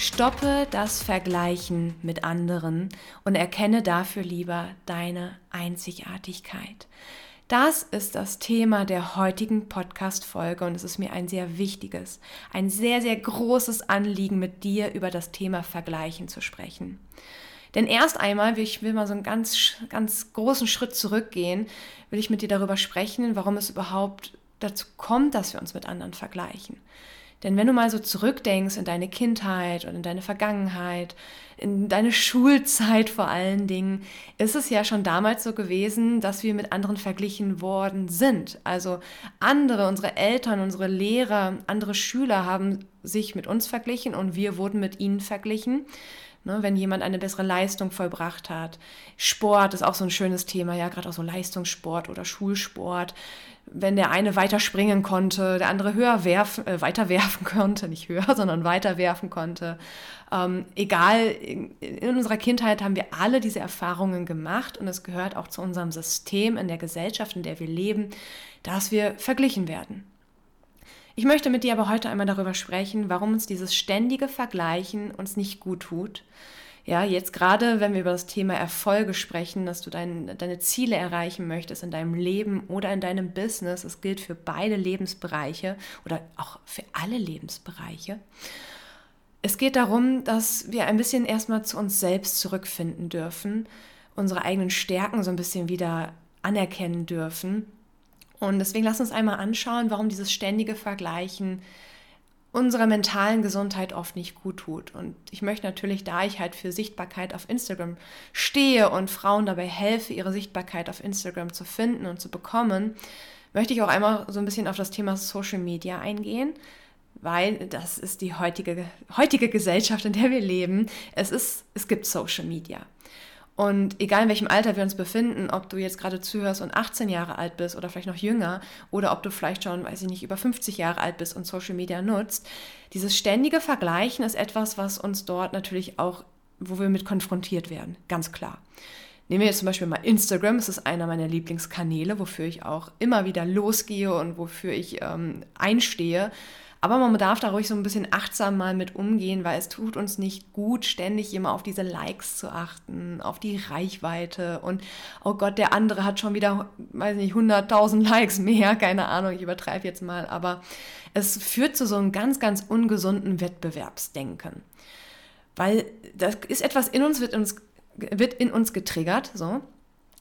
Stoppe das Vergleichen mit anderen und erkenne dafür lieber deine Einzigartigkeit. Das ist das Thema der heutigen Podcast-Folge und es ist mir ein sehr wichtiges, ein sehr, sehr großes Anliegen, mit dir über das Thema Vergleichen zu sprechen. Denn erst einmal, ich will mal so einen ganz, ganz großen Schritt zurückgehen, will ich mit dir darüber sprechen, warum es überhaupt dazu kommt, dass wir uns mit anderen vergleichen. Denn wenn du mal so zurückdenkst in deine Kindheit und in deine Vergangenheit, in deine Schulzeit vor allen Dingen, ist es ja schon damals so gewesen, dass wir mit anderen verglichen worden sind. Also andere, unsere Eltern, unsere Lehrer, andere Schüler haben sich mit uns verglichen und wir wurden mit ihnen verglichen. Ne, wenn jemand eine bessere Leistung vollbracht hat. Sport ist auch so ein schönes Thema, ja, gerade auch so Leistungssport oder Schulsport wenn der eine weiter springen konnte, der andere höher werfen, äh, weiter werfen konnte, nicht höher, sondern weiter werfen konnte. Ähm, egal, in, in, unserer Kindheit haben wir alle diese Erfahrungen gemacht und es gehört auch zu unserem System in der Gesellschaft, in der wir leben, dass wir verglichen werden. Ich möchte mit dir aber heute einmal darüber sprechen, warum uns dieses ständige Vergleichen uns nicht gut tut ja, jetzt gerade, wenn wir über das Thema Erfolge sprechen, dass du dein, deine Ziele erreichen möchtest in deinem Leben oder in deinem Business, es gilt für beide Lebensbereiche oder auch für alle Lebensbereiche. Es geht darum, dass wir ein bisschen erstmal zu uns selbst zurückfinden dürfen, unsere eigenen Stärken so ein bisschen wieder anerkennen dürfen. Und deswegen lass uns einmal anschauen, warum dieses ständige Vergleichen unserer mentalen Gesundheit oft nicht gut tut. Und ich möchte natürlich, da ich halt für Sichtbarkeit auf Instagram stehe und Frauen dabei helfe, ihre Sichtbarkeit auf Instagram zu finden und zu bekommen, möchte ich auch einmal so ein bisschen auf das Thema Social Media eingehen, weil das ist die heutige, heutige Gesellschaft, in der wir leben. Es, ist, es gibt Social Media. Und egal in welchem Alter wir uns befinden, ob du jetzt gerade zuhörst und 18 Jahre alt bist oder vielleicht noch jünger oder ob du vielleicht schon, weiß ich nicht, über 50 Jahre alt bist und Social Media nutzt, dieses ständige Vergleichen ist etwas, was uns dort natürlich auch, wo wir mit konfrontiert werden, ganz klar. Nehmen wir jetzt zum Beispiel mal Instagram, es ist einer meiner Lieblingskanäle, wofür ich auch immer wieder losgehe und wofür ich ähm, einstehe. Aber man darf da ruhig so ein bisschen achtsam mal mit umgehen, weil es tut uns nicht gut, ständig immer auf diese Likes zu achten, auf die Reichweite. Und oh Gott, der andere hat schon wieder, weiß nicht, 100.000 Likes mehr, keine Ahnung, ich übertreibe jetzt mal, aber es führt zu so einem ganz, ganz ungesunden Wettbewerbsdenken. Weil das ist etwas in uns, wird, uns, wird in uns getriggert, so.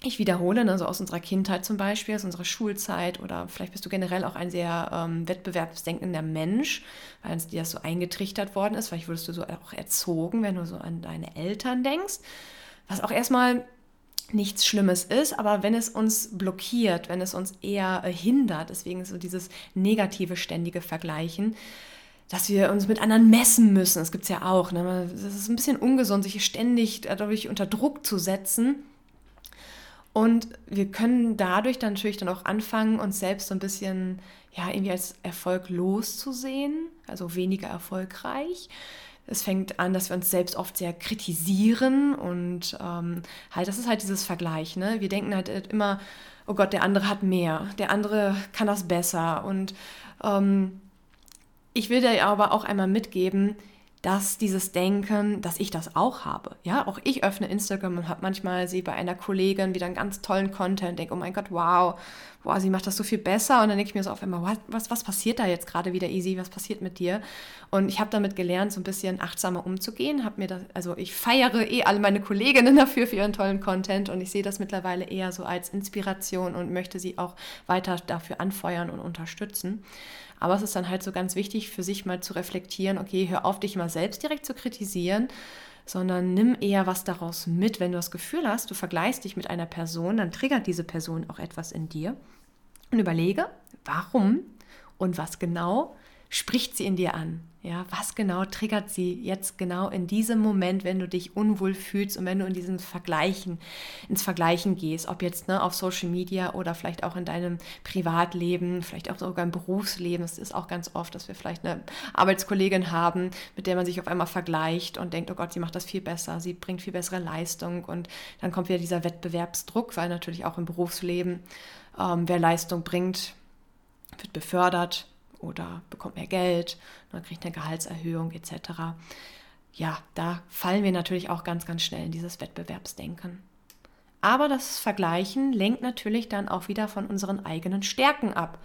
Ich wiederhole, also aus unserer Kindheit zum Beispiel, aus unserer Schulzeit oder vielleicht bist du generell auch ein sehr ähm, wettbewerbsdenkender Mensch, weil dir das so eingetrichtert worden ist, vielleicht wurdest du so auch erzogen, wenn du so an deine Eltern denkst, was auch erstmal nichts Schlimmes ist, aber wenn es uns blockiert, wenn es uns eher äh, hindert, deswegen so dieses negative ständige Vergleichen, dass wir uns mit anderen messen müssen, das gibt es ja auch. Ne? Das ist ein bisschen ungesund, sich ständig dadurch unter Druck zu setzen und wir können dadurch dann natürlich dann auch anfangen, uns selbst so ein bisschen, ja, irgendwie als Erfolg loszusehen, also weniger erfolgreich. Es fängt an, dass wir uns selbst oft sehr kritisieren und ähm, halt, das ist halt dieses Vergleich, ne? Wir denken halt immer, oh Gott, der andere hat mehr, der andere kann das besser. Und ähm, ich will dir aber auch einmal mitgeben, dass dieses Denken, dass ich das auch habe. Ja, auch ich öffne Instagram und habe manchmal sie bei einer Kollegin wieder einen ganz tollen Content, denke, oh mein Gott, wow, wow, sie macht das so viel besser. Und dann denke ich mir so auf einmal, was, was, was passiert da jetzt gerade wieder, Easy? Was passiert mit dir? Und ich habe damit gelernt, so ein bisschen achtsamer umzugehen. Habe mir das, also ich feiere eh alle meine Kolleginnen dafür für ihren tollen Content und ich sehe das mittlerweile eher so als Inspiration und möchte sie auch weiter dafür anfeuern und unterstützen. Aber es ist dann halt so ganz wichtig für sich mal zu reflektieren, okay, hör auf, dich mal selbst direkt zu kritisieren, sondern nimm eher was daraus mit. Wenn du das Gefühl hast, du vergleichst dich mit einer Person, dann triggert diese Person auch etwas in dir. Und überlege, warum und was genau spricht sie in dir an? Ja, was genau triggert sie jetzt genau in diesem Moment, wenn du dich unwohl fühlst und wenn du in diesen Vergleichen, ins Vergleichen gehst, ob jetzt ne, auf Social Media oder vielleicht auch in deinem Privatleben, vielleicht auch sogar im Berufsleben. Es ist auch ganz oft, dass wir vielleicht eine Arbeitskollegin haben, mit der man sich auf einmal vergleicht und denkt, oh Gott, sie macht das viel besser, sie bringt viel bessere Leistung und dann kommt wieder dieser Wettbewerbsdruck, weil natürlich auch im Berufsleben, ähm, wer Leistung bringt, wird befördert oder bekommt mehr Geld, man kriegt eine Gehaltserhöhung etc. Ja, da fallen wir natürlich auch ganz, ganz schnell in dieses Wettbewerbsdenken. Aber das Vergleichen lenkt natürlich dann auch wieder von unseren eigenen Stärken ab.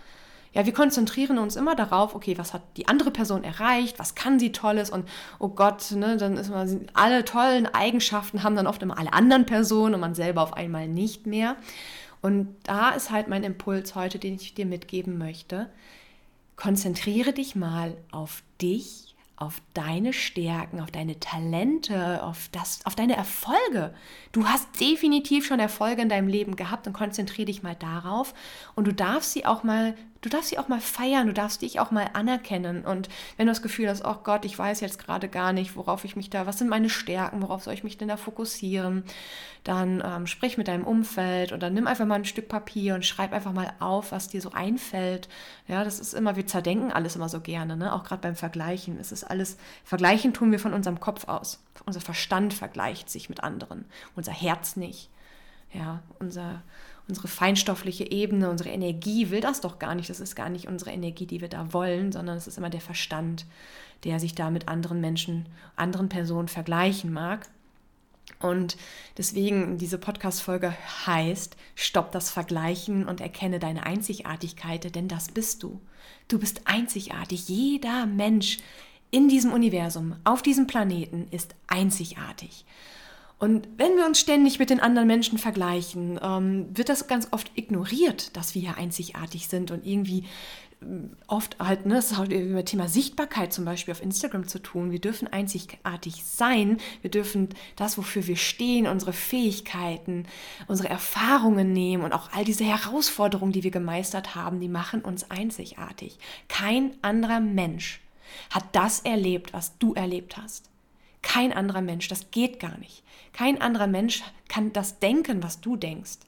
Ja, wir konzentrieren uns immer darauf, okay, was hat die andere Person erreicht, was kann sie Tolles und oh Gott, ne, dann ist man, alle tollen Eigenschaften haben dann oft immer alle anderen Personen und man selber auf einmal nicht mehr. Und da ist halt mein Impuls heute, den ich dir mitgeben möchte konzentriere dich mal auf dich, auf deine Stärken, auf deine Talente, auf, das, auf deine Erfolge. Du hast definitiv schon Erfolge in deinem Leben gehabt und konzentriere dich mal darauf. Und du darfst sie auch mal du darfst sie auch mal feiern, du darfst dich auch mal anerkennen. Und wenn du das Gefühl hast, oh Gott, ich weiß jetzt gerade gar nicht, worauf ich mich da, was sind meine Stärken, worauf soll ich mich denn da fokussieren, dann ähm, sprich mit deinem Umfeld oder nimm einfach mal ein Stück Papier und schreib einfach mal auf, was dir so einfällt. Ja, das ist immer, wir zerdenken alles immer so gerne, ne? auch gerade beim Vergleichen. Es ist alles, Vergleichen tun wir von unserem Kopf aus. Unser Verstand vergleicht sich mit anderen, unser Herz nicht. Ja, unser, unsere feinstoffliche Ebene, unsere Energie will das doch gar nicht. Das ist gar nicht unsere Energie, die wir da wollen, sondern es ist immer der Verstand, der sich da mit anderen Menschen, anderen Personen vergleichen mag. Und deswegen diese Podcast-Folge heißt, stopp das Vergleichen und erkenne deine Einzigartigkeit, denn das bist du. Du bist einzigartig. Jeder Mensch in diesem Universum, auf diesem Planeten ist einzigartig. Und wenn wir uns ständig mit den anderen Menschen vergleichen, ähm, wird das ganz oft ignoriert, dass wir ja einzigartig sind und irgendwie ähm, oft halt, ne, das hat mit dem Thema Sichtbarkeit zum Beispiel auf Instagram zu tun. Wir dürfen einzigartig sein. Wir dürfen das, wofür wir stehen, unsere Fähigkeiten, unsere Erfahrungen nehmen und auch all diese Herausforderungen, die wir gemeistert haben, die machen uns einzigartig. Kein anderer Mensch hat das erlebt, was du erlebt hast. Kein anderer Mensch, das geht gar nicht. Kein anderer Mensch kann das denken, was du denkst.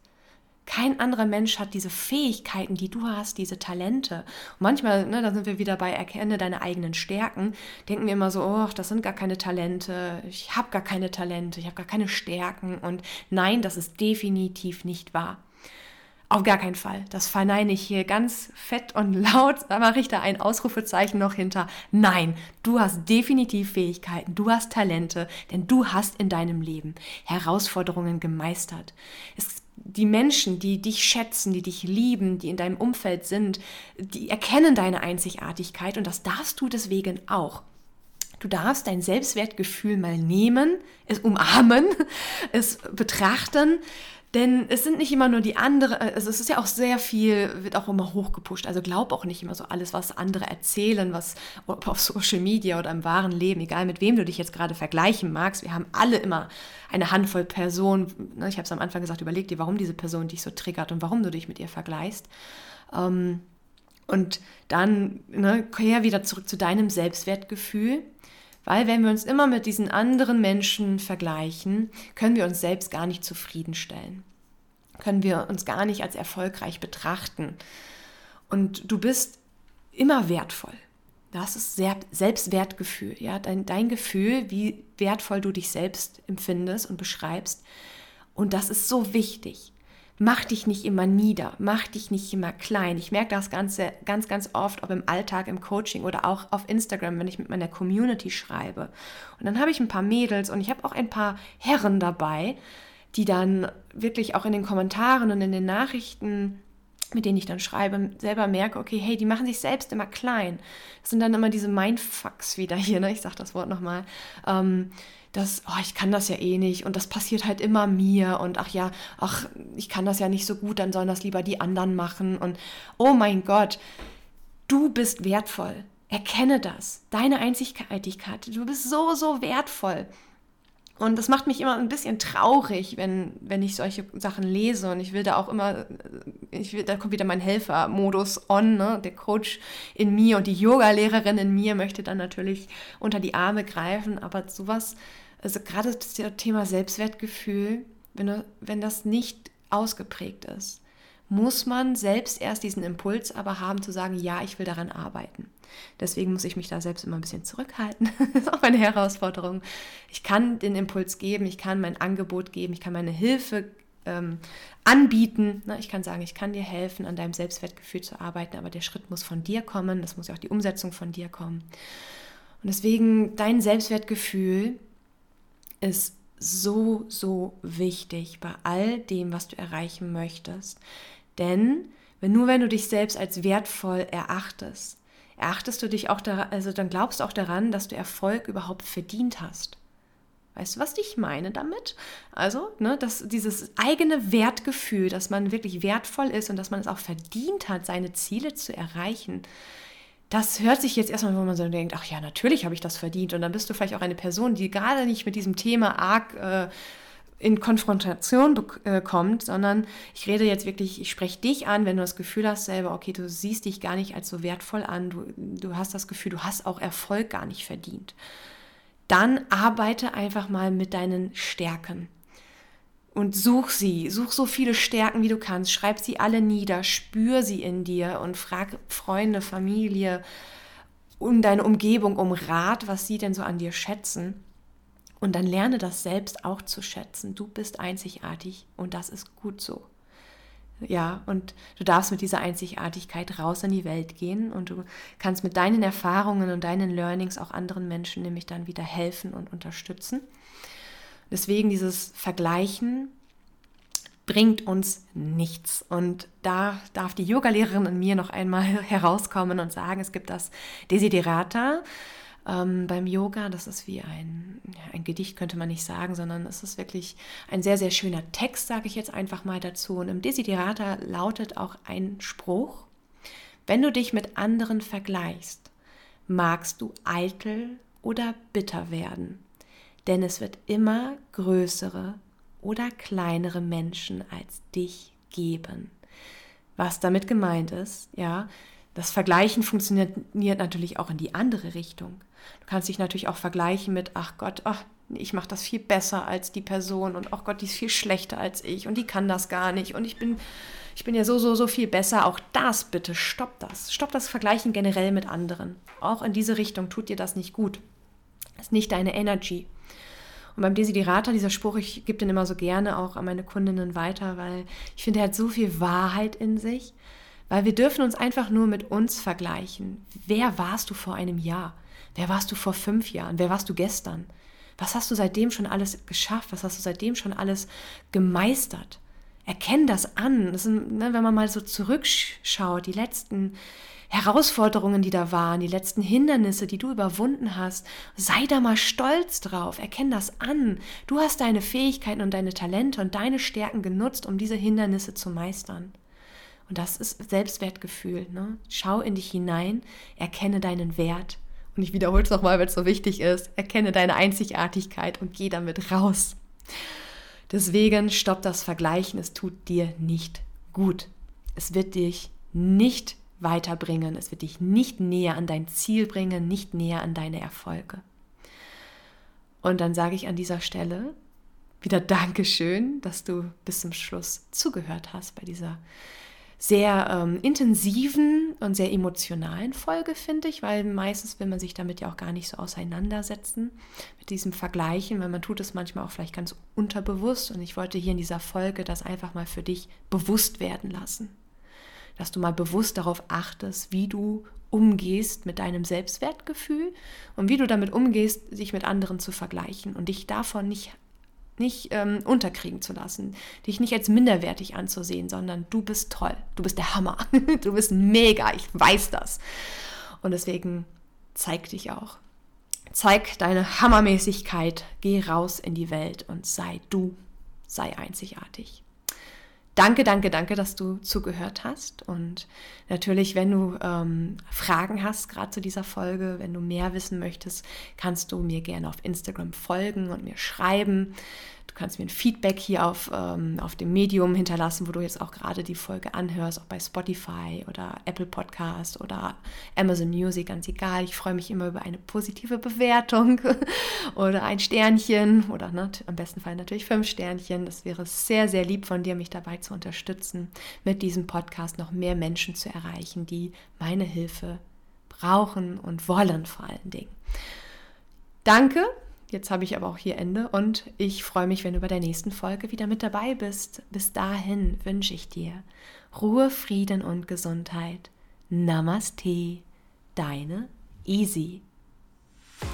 Kein anderer Mensch hat diese Fähigkeiten, die du hast, diese Talente. Und manchmal, ne, da sind wir wieder bei Erkenne deine eigenen Stärken, denken wir immer so, oh, das sind gar keine Talente, ich habe gar keine Talente, ich habe gar keine Stärken. Und nein, das ist definitiv nicht wahr. Auf gar keinen Fall. Das verneine ich hier ganz fett und laut. Da mache ich da ein Ausrufezeichen noch hinter. Nein, du hast definitiv Fähigkeiten, du hast Talente, denn du hast in deinem Leben Herausforderungen gemeistert. Es die Menschen, die dich schätzen, die dich lieben, die in deinem Umfeld sind, die erkennen deine Einzigartigkeit und das darfst du deswegen auch. Du darfst dein Selbstwertgefühl mal nehmen, es umarmen, es betrachten, denn es sind nicht immer nur die anderen, also es ist ja auch sehr viel, wird auch immer hochgepusht. Also glaub auch nicht immer so alles, was andere erzählen, was auf Social Media oder im wahren Leben, egal mit wem du dich jetzt gerade vergleichen magst. Wir haben alle immer eine Handvoll Personen. Ne, ich habe es am Anfang gesagt, überleg dir, warum diese Person dich so triggert und warum du dich mit ihr vergleichst. Ähm, und dann ne, kehr wieder zurück zu deinem Selbstwertgefühl. Weil wenn wir uns immer mit diesen anderen Menschen vergleichen, können wir uns selbst gar nicht zufriedenstellen. Können wir uns gar nicht als erfolgreich betrachten. Und du bist immer wertvoll. Das ist Selbstwertgefühl, ja, dein, dein Gefühl, wie wertvoll du dich selbst empfindest und beschreibst. Und das ist so wichtig mach dich nicht immer nieder, mach dich nicht immer klein. Ich merke das Ganze ganz, ganz oft, ob im Alltag, im Coaching oder auch auf Instagram, wenn ich mit meiner Community schreibe. Und dann habe ich ein paar Mädels und ich habe auch ein paar Herren dabei, die dann wirklich auch in den Kommentaren und in den Nachrichten mit denen ich dann schreibe, selber merke, okay, hey, die machen sich selbst immer klein. Das sind dann immer diese Mindfucks wieder hier, ne? ich sage das Wort nochmal. Ähm, dass, oh, ich kann das ja eh nicht und das passiert halt immer mir und ach ja, ach, ich kann das ja nicht so gut, dann sollen das lieber die anderen machen und oh mein Gott, du bist wertvoll. Erkenne das, deine Einzigartigkeit. Du bist so, so wertvoll. Und das macht mich immer ein bisschen traurig, wenn, wenn ich solche Sachen lese. Und ich will da auch immer, ich will, da kommt wieder mein Helfermodus on, ne? Der Coach in mir und die Yoga-Lehrerin in mir möchte dann natürlich unter die Arme greifen. Aber sowas, also gerade das Thema Selbstwertgefühl, wenn, wenn das nicht ausgeprägt ist, muss man selbst erst diesen Impuls aber haben zu sagen, ja, ich will daran arbeiten. Deswegen muss ich mich da selbst immer ein bisschen zurückhalten. das ist auch eine Herausforderung. Ich kann den Impuls geben, ich kann mein Angebot geben, ich kann meine Hilfe ähm, anbieten. Ich kann sagen, ich kann dir helfen, an deinem Selbstwertgefühl zu arbeiten, aber der Schritt muss von dir kommen, das muss ja auch die Umsetzung von dir kommen. Und deswegen, dein Selbstwertgefühl ist so, so wichtig bei all dem, was du erreichen möchtest. Denn wenn nur wenn du dich selbst als wertvoll erachtest, erachtest du dich auch daran, also dann glaubst du auch daran, dass du Erfolg überhaupt verdient hast. Weißt du, was ich meine damit? Also, ne, dass dieses eigene Wertgefühl, dass man wirklich wertvoll ist und dass man es auch verdient hat, seine Ziele zu erreichen, das hört sich jetzt erstmal, wo man so denkt, ach ja, natürlich habe ich das verdient. Und dann bist du vielleicht auch eine Person, die gerade nicht mit diesem Thema arg äh, in Konfrontation äh, kommt, sondern ich rede jetzt wirklich, ich spreche dich an, wenn du das Gefühl hast selber, okay, du siehst dich gar nicht als so wertvoll an, du, du hast das Gefühl, du hast auch Erfolg gar nicht verdient. Dann arbeite einfach mal mit deinen Stärken und such sie, such so viele Stärken, wie du kannst, schreib sie alle nieder, spür sie in dir und frag Freunde, Familie und deine Umgebung um Rat, was sie denn so an dir schätzen und dann lerne das selbst auch zu schätzen. Du bist einzigartig und das ist gut so. Ja, und du darfst mit dieser Einzigartigkeit raus in die Welt gehen und du kannst mit deinen Erfahrungen und deinen Learnings auch anderen Menschen nämlich dann wieder helfen und unterstützen. Deswegen dieses Vergleichen bringt uns nichts. Und da darf die Yogalehrerin in mir noch einmal herauskommen und sagen, es gibt das Desiderata, ähm, beim Yoga. Das ist wie ein, ein Gedicht, könnte man nicht sagen, sondern es ist wirklich ein sehr, sehr schöner Text, sage ich jetzt einfach mal dazu. Und im Desiderata lautet auch ein Spruch, wenn du dich mit anderen vergleichst, magst du eitel oder bitter werden, denn es wird immer größere oder kleinere Menschen als dich geben. Was damit gemeint ist, ja, das Vergleichen funktioniert natürlich auch in die andere Richtung. Du kannst dich natürlich auch vergleichen mit, ach Gott, ach, ich mache das viel besser als die Person und ach Gott, die ist viel schlechter als ich und die kann das gar nicht und ich bin, ich bin ja so, so, so viel besser. Auch das bitte, stopp das. Stopp das Vergleichen generell mit anderen. Auch in diese Richtung tut dir das nicht gut. Das ist nicht deine Energy. Und beim Desiderata, dieser Spruch, ich gebe den immer so gerne auch an meine Kundinnen weiter, weil ich finde, er hat so viel Wahrheit in sich. Weil wir dürfen uns einfach nur mit uns vergleichen. Wer warst du vor einem Jahr? Wer warst du vor fünf Jahren? Wer warst du gestern? Was hast du seitdem schon alles geschafft? Was hast du seitdem schon alles gemeistert? Erkenn das an. Das sind, ne, wenn man mal so zurückschaut, die letzten Herausforderungen, die da waren, die letzten Hindernisse, die du überwunden hast, sei da mal stolz drauf. Erkenn das an. Du hast deine Fähigkeiten und deine Talente und deine Stärken genutzt, um diese Hindernisse zu meistern. Und das ist Selbstwertgefühl. Ne? Schau in dich hinein, erkenne deinen Wert und ich wiederhole es nochmal, weil es so wichtig ist, erkenne deine Einzigartigkeit und geh damit raus. Deswegen stopp das Vergleichen, es tut dir nicht gut. Es wird dich nicht weiterbringen, es wird dich nicht näher an dein Ziel bringen, nicht näher an deine Erfolge. Und dann sage ich an dieser Stelle wieder Dankeschön, dass du bis zum Schluss zugehört hast bei dieser sehr ähm, intensiven und sehr emotionalen Folge, finde ich, weil meistens will man sich damit ja auch gar nicht so auseinandersetzen mit diesem Vergleichen, weil man tut es manchmal auch vielleicht ganz unterbewusst und ich wollte hier in dieser Folge das einfach mal für dich bewusst werden lassen. Dass du mal bewusst darauf achtest, wie du umgehst mit deinem Selbstwertgefühl und wie du damit umgehst, sich mit anderen zu vergleichen und dich davon nicht nicht ähm, unterkriegen zu lassen, dich nicht als minderwertig anzusehen, sondern du bist toll, du bist der Hammer, du bist mega, ich weiß das. Und deswegen zeig dich auch. Zeig deine Hammermäßigkeit, geh raus in die Welt und sei du, sei einzigartig. Danke, danke, danke, dass du zugehört hast. Und natürlich, wenn du ähm, Fragen hast, gerade zu dieser Folge, wenn du mehr wissen möchtest, kannst du mir gerne auf Instagram folgen und mir schreiben kannst mir ein Feedback hier auf, ähm, auf dem Medium hinterlassen, wo du jetzt auch gerade die Folge anhörst, auch bei Spotify oder Apple Podcast oder Amazon Music, ganz egal. Ich freue mich immer über eine positive Bewertung oder ein Sternchen oder ne, am besten Fall natürlich fünf Sternchen. Das wäre sehr, sehr lieb von dir, mich dabei zu unterstützen, mit diesem Podcast noch mehr Menschen zu erreichen, die meine Hilfe brauchen und wollen vor allen Dingen. Danke Jetzt habe ich aber auch hier Ende und ich freue mich, wenn du bei der nächsten Folge wieder mit dabei bist. Bis dahin wünsche ich dir Ruhe, Frieden und Gesundheit. Namaste, deine Easy.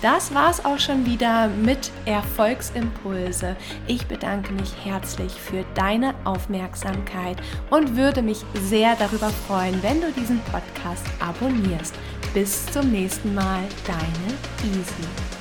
Das war's auch schon wieder mit Erfolgsimpulse. Ich bedanke mich herzlich für deine Aufmerksamkeit und würde mich sehr darüber freuen, wenn du diesen Podcast abonnierst. Bis zum nächsten Mal, deine Easy.